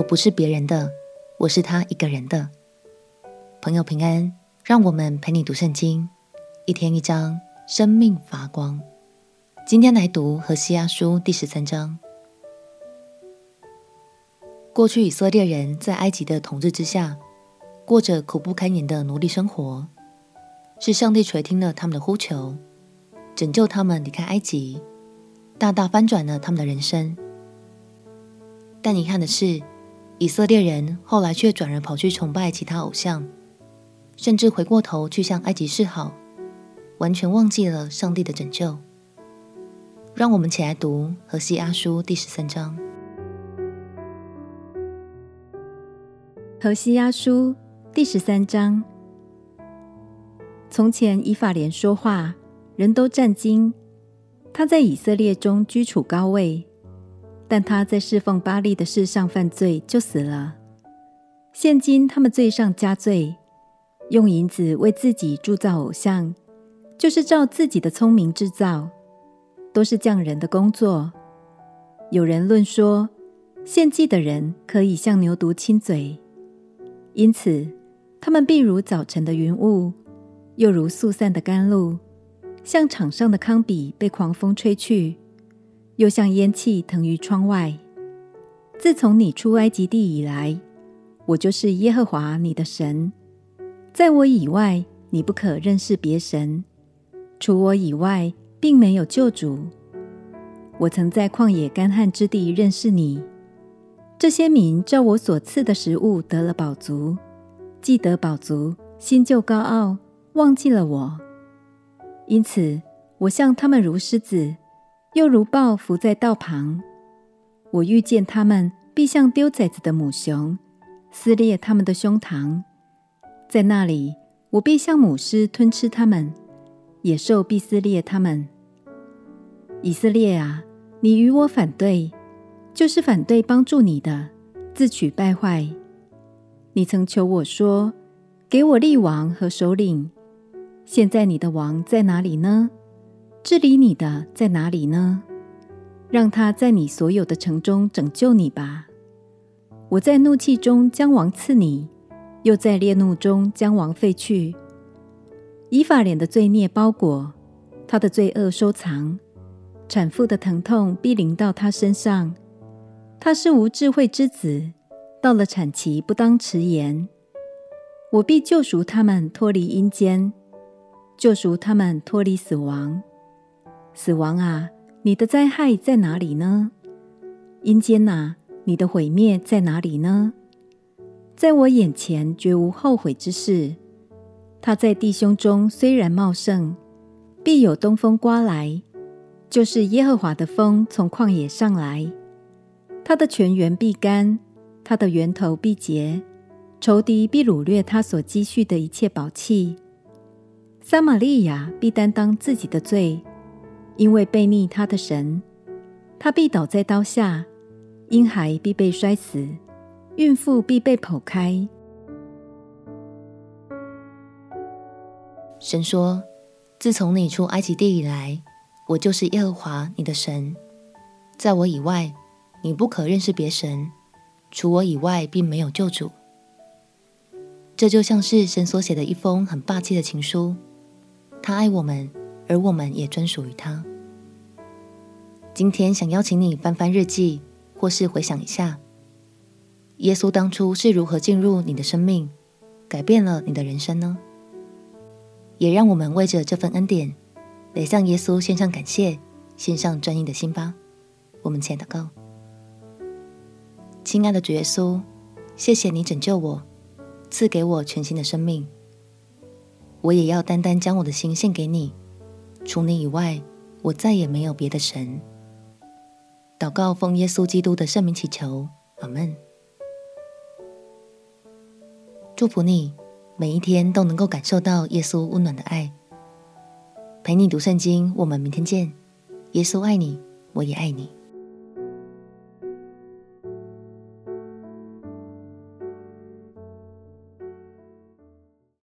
我不是别人的，我是他一个人的。朋友平安，让我们陪你读圣经，一天一章，生命发光。今天来读何西阿书第十三章。过去以色列人在埃及的统治之下，过着苦不堪言的奴隶生活，是上帝垂听了他们的呼求，拯救他们离开埃及，大大翻转了他们的人生。但遗憾的是，以色列人后来却转而跑去崇拜其他偶像，甚至回过头去向埃及示好，完全忘记了上帝的拯救。让我们起来读何西阿书第十三章。何西阿书第十三章。从前以法莲说话，人都战惊；他在以色列中居处高位。但他在侍奉巴力的事上犯罪，就死了。现今他们罪上加罪，用银子为自己铸造偶像，就是照自己的聪明制造，都是匠人的工作。有人论说，献祭的人可以向牛犊亲嘴，因此他们必如早晨的云雾，又如速散的甘露，像场上的糠秕被狂风吹去。又像烟气腾于窗外。自从你出埃及地以来，我就是耶和华你的神，在我以外，你不可认识别神；除我以外，并没有救主。我曾在旷野干旱之地认识你。这些民照我所赐的食物得了饱足，既得饱足，心就高傲，忘记了我。因此，我向他们如狮子。又如豹伏在道旁，我遇见他们，必像丢崽子的母熊，撕裂他们的胸膛。在那里，我必像母狮吞吃他们，野兽必撕裂他们。以色列啊，你与我反对，就是反对帮助你的，自取败坏。你曾求我说：“给我立王和首领。”现在你的王在哪里呢？治理你的在哪里呢？让他在你所有的城中拯救你吧。我在怒气中将王赐你，又在烈怒中将王废去。以法莲的罪孽包裹，他的罪恶收藏，产妇的疼痛必临到他身上。他是无智慧之子，到了产期不当迟延。我必救赎他们脱离阴间，救赎他们脱离死亡。死亡啊，你的灾害在哪里呢？阴间呐，你的毁灭在哪里呢？在我眼前绝无后悔之事。他在弟兄中虽然茂盛，必有东风刮来，就是耶和华的风从旷野上来。他的泉源必干，他的源头必竭，仇敌必掳掠他所积蓄的一切宝器。撒玛利亚必担当自己的罪。因为悖逆他的神，他必倒在刀下；婴孩必被摔死，孕妇必被剖开。神说：“自从你出埃及地以来，我就是耶和华你的神，在我以外，你不可认识别神；除我以外，并没有救主。”这就像是神所写的一封很霸气的情书。他爱我们，而我们也专属于他。今天想邀请你翻翻日记，或是回想一下，耶稣当初是如何进入你的生命，改变了你的人生呢？也让我们为着这份恩典，来向耶稣献上感谢，献上专一的心吧。我们前祷告：亲爱的主耶稣，谢谢你拯救我，赐给我全新的生命。我也要单单将我的心献给你，除你以外，我再也没有别的神。祷告奉耶稣基督的圣名祈求，阿门。祝福你，每一天都能够感受到耶稣温暖的爱。陪你读圣经，我们明天见。耶稣爱你，我也爱你。